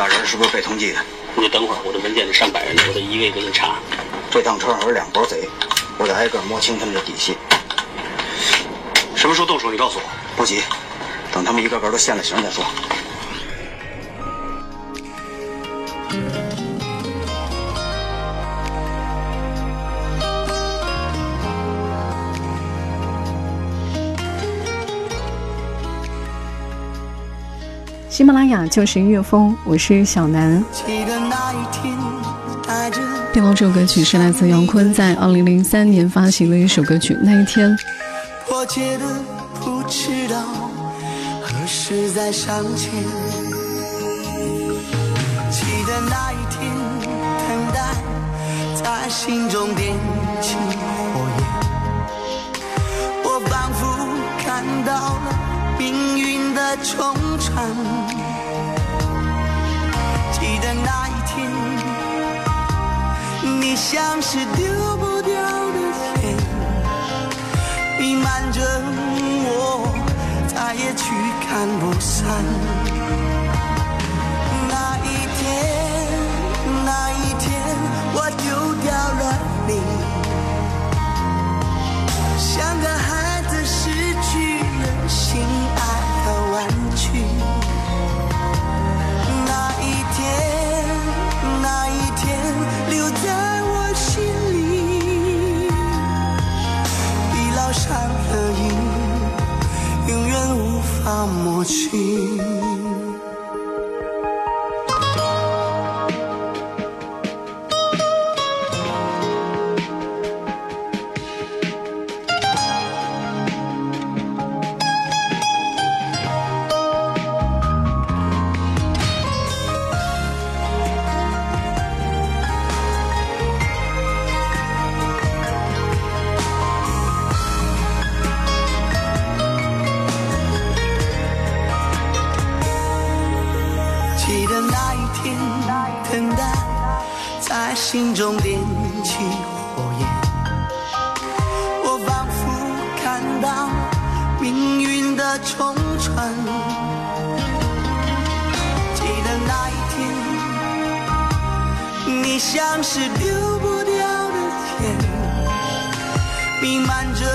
这俩人是不是被通缉的？你等会儿，我的文件里上百人呢，我得一个一个给查。这趟车上有两拨贼，我得挨个摸清他们的底细。什么时候动手？你告诉我。不急。等他们一个个都现了形再说。喜马拉雅就是音乐风，我是小南。对方这首歌曲是来自杨坤在二零零三年发行的一首歌曲《那一天》。是在上前，记得那一天，等待在心中点起命运的重传。记得那一天，你像是丢不掉的烟，弥漫着我。再也去看不散。心中点起火焰，我仿佛看到命运的冲传。记得那一天，你像是丢不掉的烟，弥漫着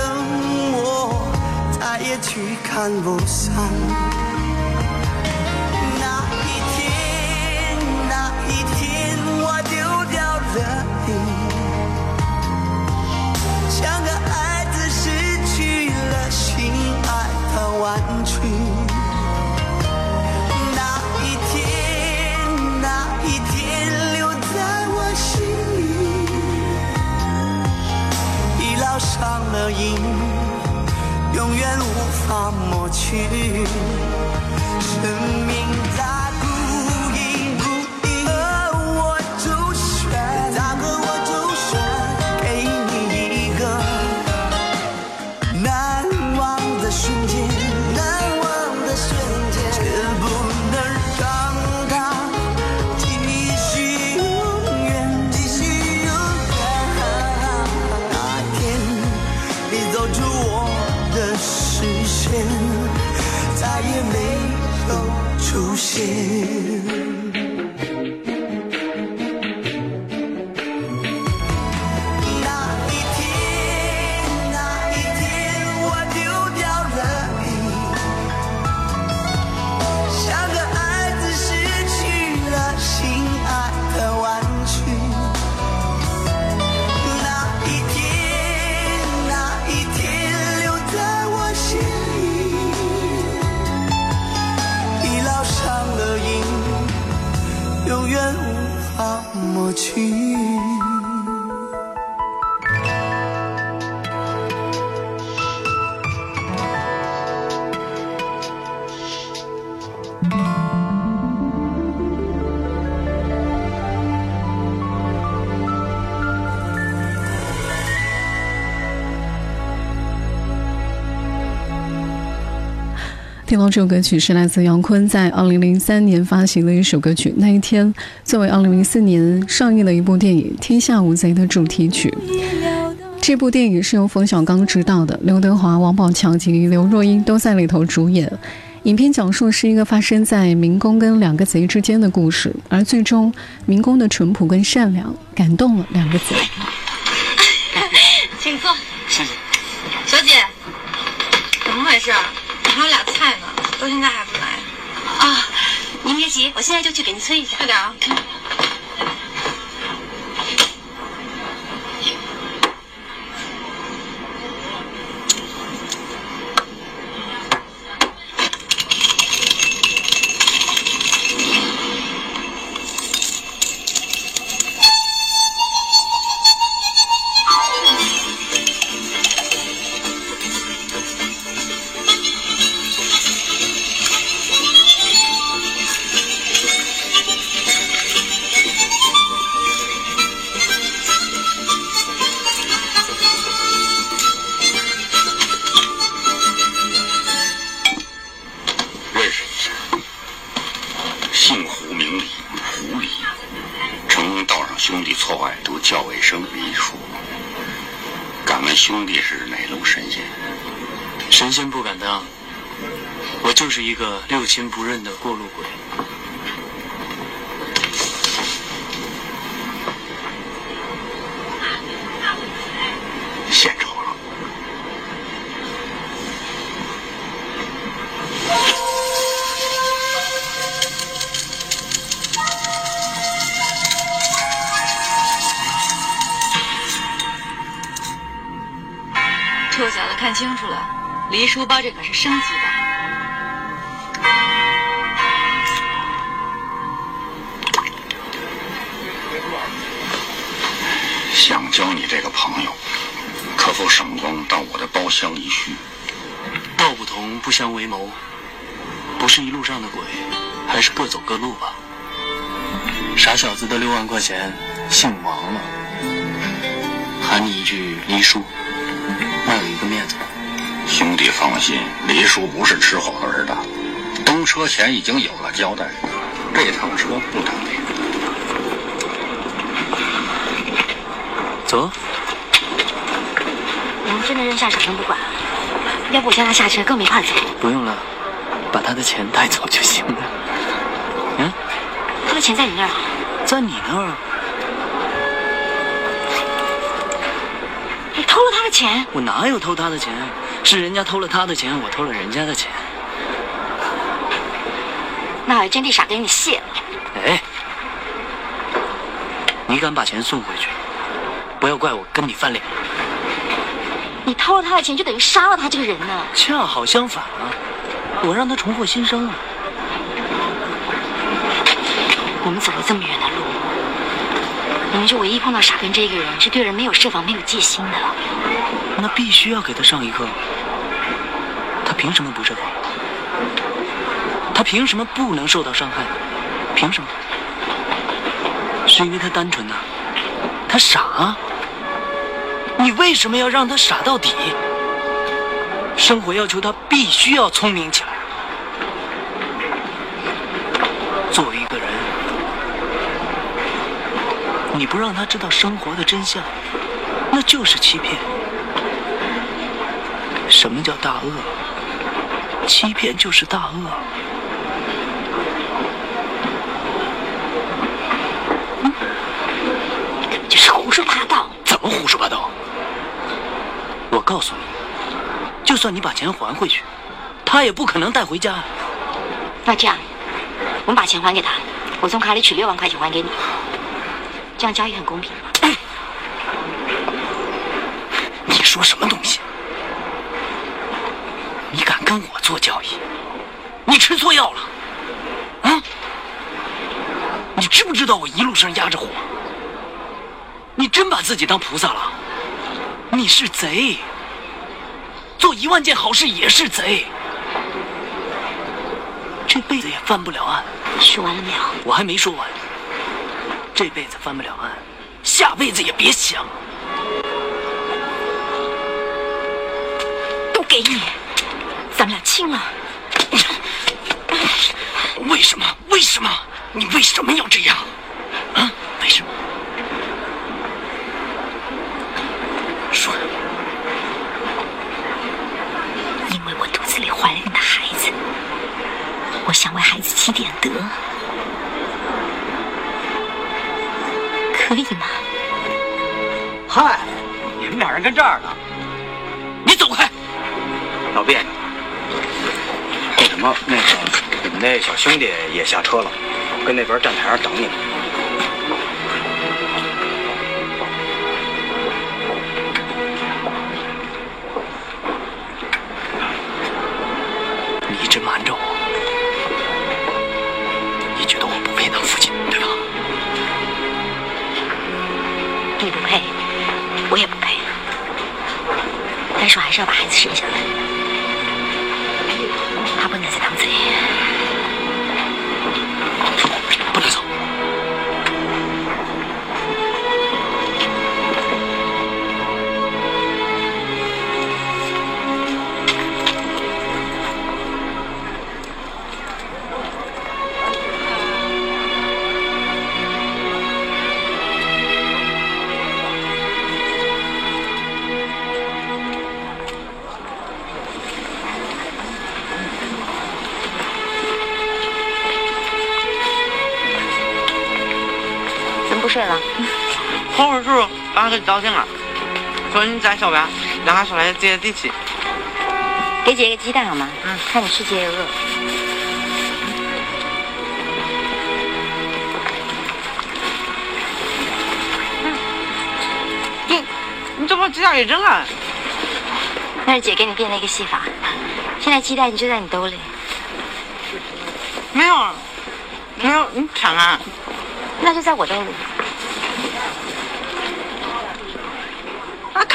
我，再也去看不散。永远无法抹去听到这首歌曲是来自杨坤在二零零三年发行的一首歌曲。那一天，作为二零零四年上映的一部电影《天下无贼》的主题曲。这部电影是由冯小刚执导的，刘德华、王宝强及刘若英都在里头主演。影片讲述是一个发生在民工跟两个贼之间的故事，而最终民工的淳朴跟善良感动了两个贼。请坐，谢谢。小姐，怎么回事？还有俩，到现在还不来。啊，您别急，我现在就去给您催一下。快点啊！认亲不认的过路鬼。献丑了。臭小子，看清楚了，黎叔包这可是升级版。我的包厢一叙？道不同不相为谋，不是一路上的鬼，还是各走各路吧。傻小子的六万块钱，姓王了，喊你一句黎叔，那有一个面子吧。兄弟放心，黎叔不是吃好儿的，登车前已经有了交代。这趟车不等你。走，我们真的扔下傻根不管，要不我叫他下车更没法走。不用了，把他的钱带走就行了。嗯，他的钱在你那儿啊？在你那儿，你偷了他的钱？我哪有偷他的钱？是人家偷了他的钱，我偷了人家的钱。那我还真替傻给你谢了。哎，你敢把钱送回去，不要怪我跟你翻脸。你偷了他的钱，就等于杀了他这个人呢。恰好相反啊，我让他重获新生啊。我们走了这么远的路，我们就唯一碰到傻根这个人，是对人没有设防、没有戒心的。那必须要给他上一课。他凭什么不设防？他凭什么不能受到伤害？凭什么？是因为他单纯呐、他傻？你为什么要让他傻到底？生活要求他必须要聪明起来。作为一个人，你不让他知道生活的真相，那就是欺骗。什么叫大恶？欺骗就是大恶。就是胡说八道。怎么胡说八道？我告诉你，就算你把钱还回去，他也不可能带回家。那这样，我们把钱还给他，我从卡里取六万块钱还给你，这样交易很公平。你说什么东西？你敢跟我做交易？你吃错药了？啊？你知不知道我一路上压着火？你真把自己当菩萨了？你是贼，做一万件好事也是贼，这辈子也翻不了案。说完了没有？我还没说完，这辈子翻不了案，下辈子也别想。都给你，咱们俩亲了。为什么？为什么？你为什么要这样？啊？为什么？说。因为我肚子里怀了你的孩子，我想为孩子积点德，可以吗？嗨，你们俩人跟这儿呢，你走开！闹别扭。什么？那个，你们那小兄弟也下车了，跟那边站台上等你呢。一直瞒着我，你觉得我不配当父亲，对吧？你不配，我也不配，但是我还是要把孩子生下来，怎么不睡了？后悔叔刚给你道歉了，说你在小白，让他说来接地气。给姐一个鸡蛋好吗？嗯，看你吃姐也饿。你你怎么把鸡蛋给扔了？那是姐给你变了一个戏法，现在鸡蛋就在你兜里。没有，没有，你抢啊，那就在我兜里。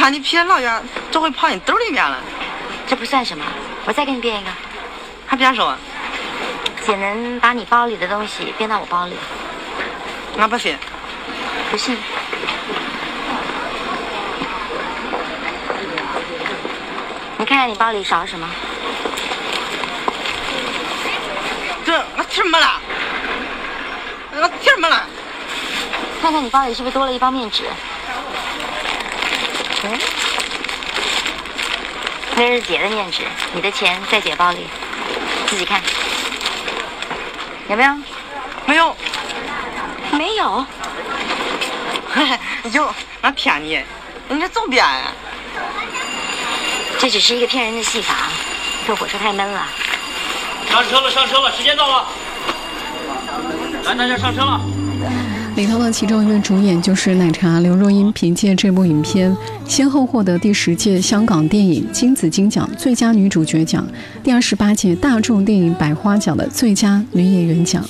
看你偏老远，这回跑你兜里面了，这不算什么，我再给你变一个。还变什么，姐能把你包里的东西变到我包里，那不行。不信？你看看你包里少了什么？这我什么了，我什么了。看看你包里是不是多了一包面纸？那是姐的面纸，你的钱在姐包里，自己看，有没有？没有，没有。有，俺骗你，你这总编啊？这只是一个骗人的戏法，坐火车太闷了。上车了，上车了，时间到了，来，大家上车了。里头的其中一位主演就是奶茶刘若英，凭借这部影片，先后获得第十届香港电影金紫荆奖最佳女主角奖、第二十八届大众电影百花奖的最佳女演员奖。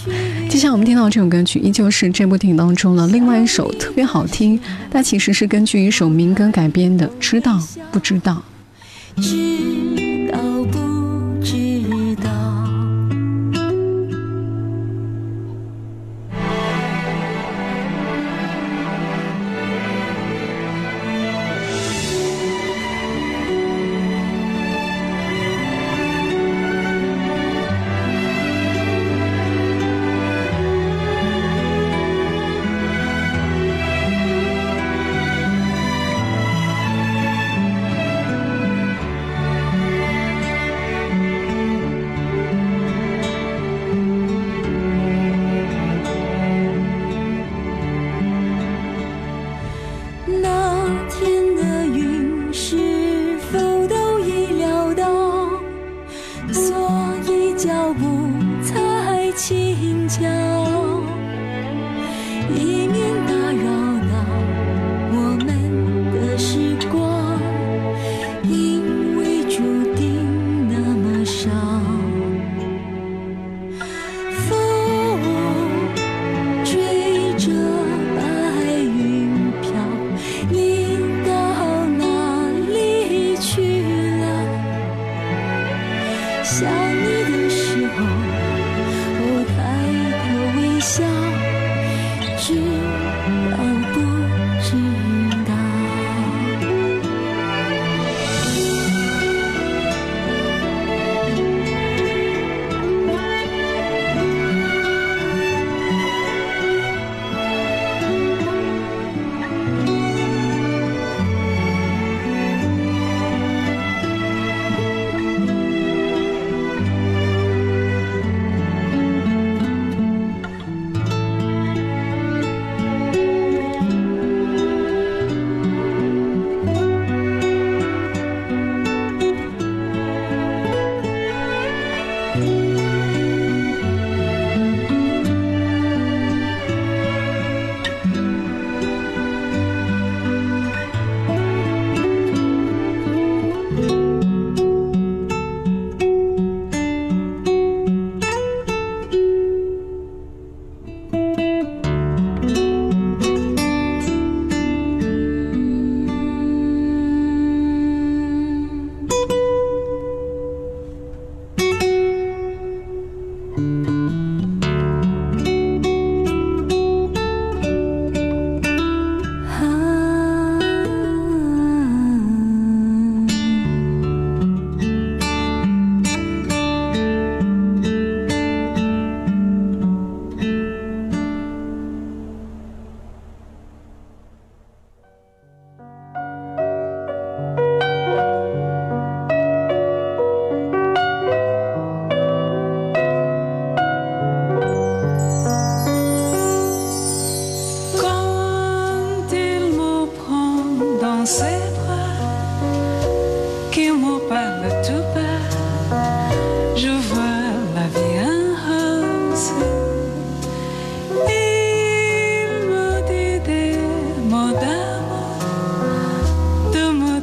接下来我们听到这首歌曲，依旧是这部电影当中的另外一首特别好听，它其实是根据一首民歌改编的，《知道不知道》。知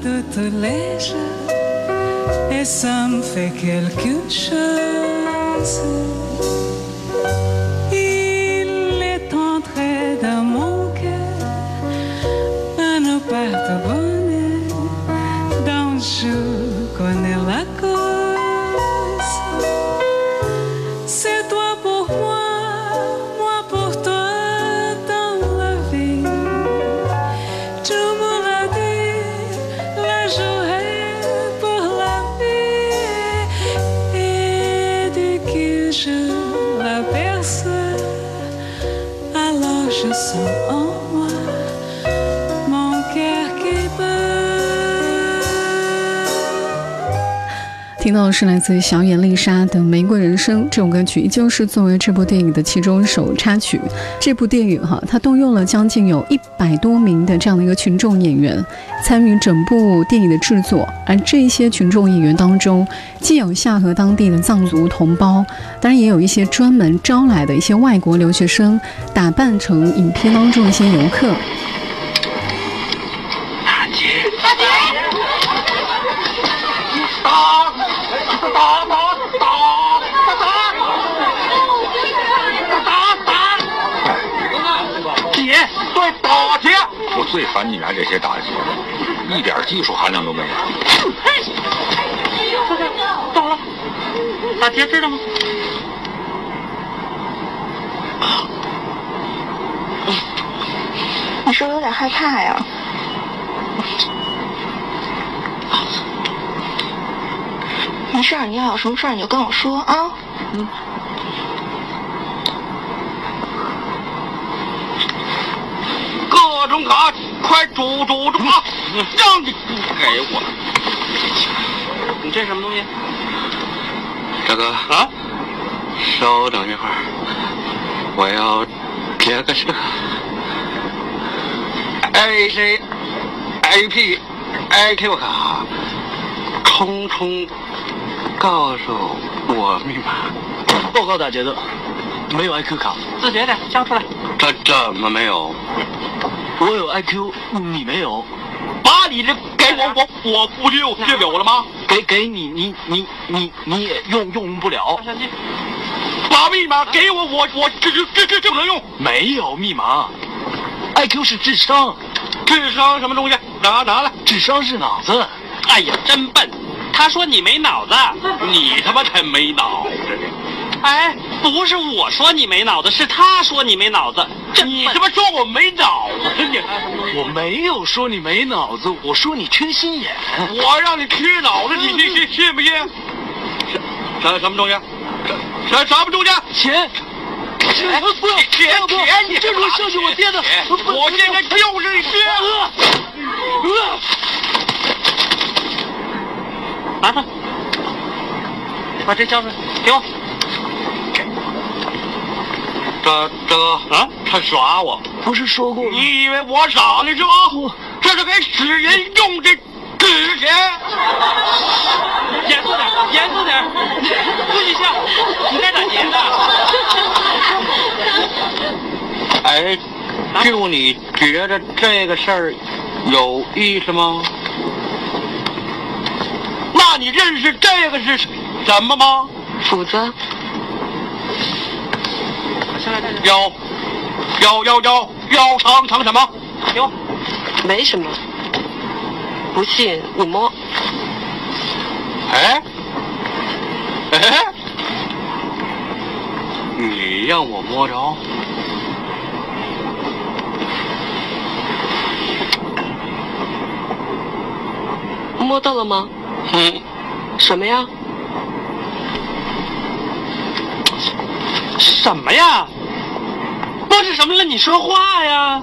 toute lèche et ça me fait quelque chose. 我。听到的是来自小野丽莎的《玫瑰人生》这首歌曲，依旧是作为这部电影的其中一首插曲。这部电影哈，它动用了将近有一百多名的这样的一个群众演员参与整部电影的制作，而这些群众演员当中，既有下河当地的藏族同胞，当然也有一些专门招来的一些外国留学生，打扮成影片当中一些游客。最烦你来这些大姐，一点技术含量都没有。怎么了？大姐知道吗？你是不是有点害怕呀？没事，你要有什么事你就跟我说啊。嗯。各种卡，快住住住啊！让你给我。你这什么东西？大哥啊，稍等一会儿，我要接个车。A C A P I Q 卡，匆匆告诉我密码。报告大姐的，没有 I Q 卡。自觉的交出来。这怎么没有？我有 IQ，你没有。把你这给我，我我不就就给我了吗？给给你，你你你你也用用不了。把密码给我，我我这这这这这不能用。没有密码，IQ 是智商，智商什么东西？拿拿来，智商是脑子。哎呀，真笨！他说你没脑子，你他妈才没脑子呢。哎，不是我说你没脑子，是他说你没脑子。这你他妈说我没脑子你？我没有说你没脑子，我说你缺心眼。我让你缺脑子，你信信信不信？什什么东西？什什么东西？钱。钱不要钱钱，你这是孝敬我爹的。我现在就是你爹。拿着，把这交出来，给我。这这个啊，他耍我，不是说过？你以为我傻呢是吧？这是给死人用的纸钱。严肃点，严肃点，不许笑，你在打劫呢。哎，就你觉得这个事儿有意思吗？那你认识这个是什么吗？斧子。腰，腰腰腰腰长长什么？哟，没什么。不信你摸。哎，哎，你让我摸着？摸到了吗？嗯，什么呀？什么呀？摸着什么了？你说话呀！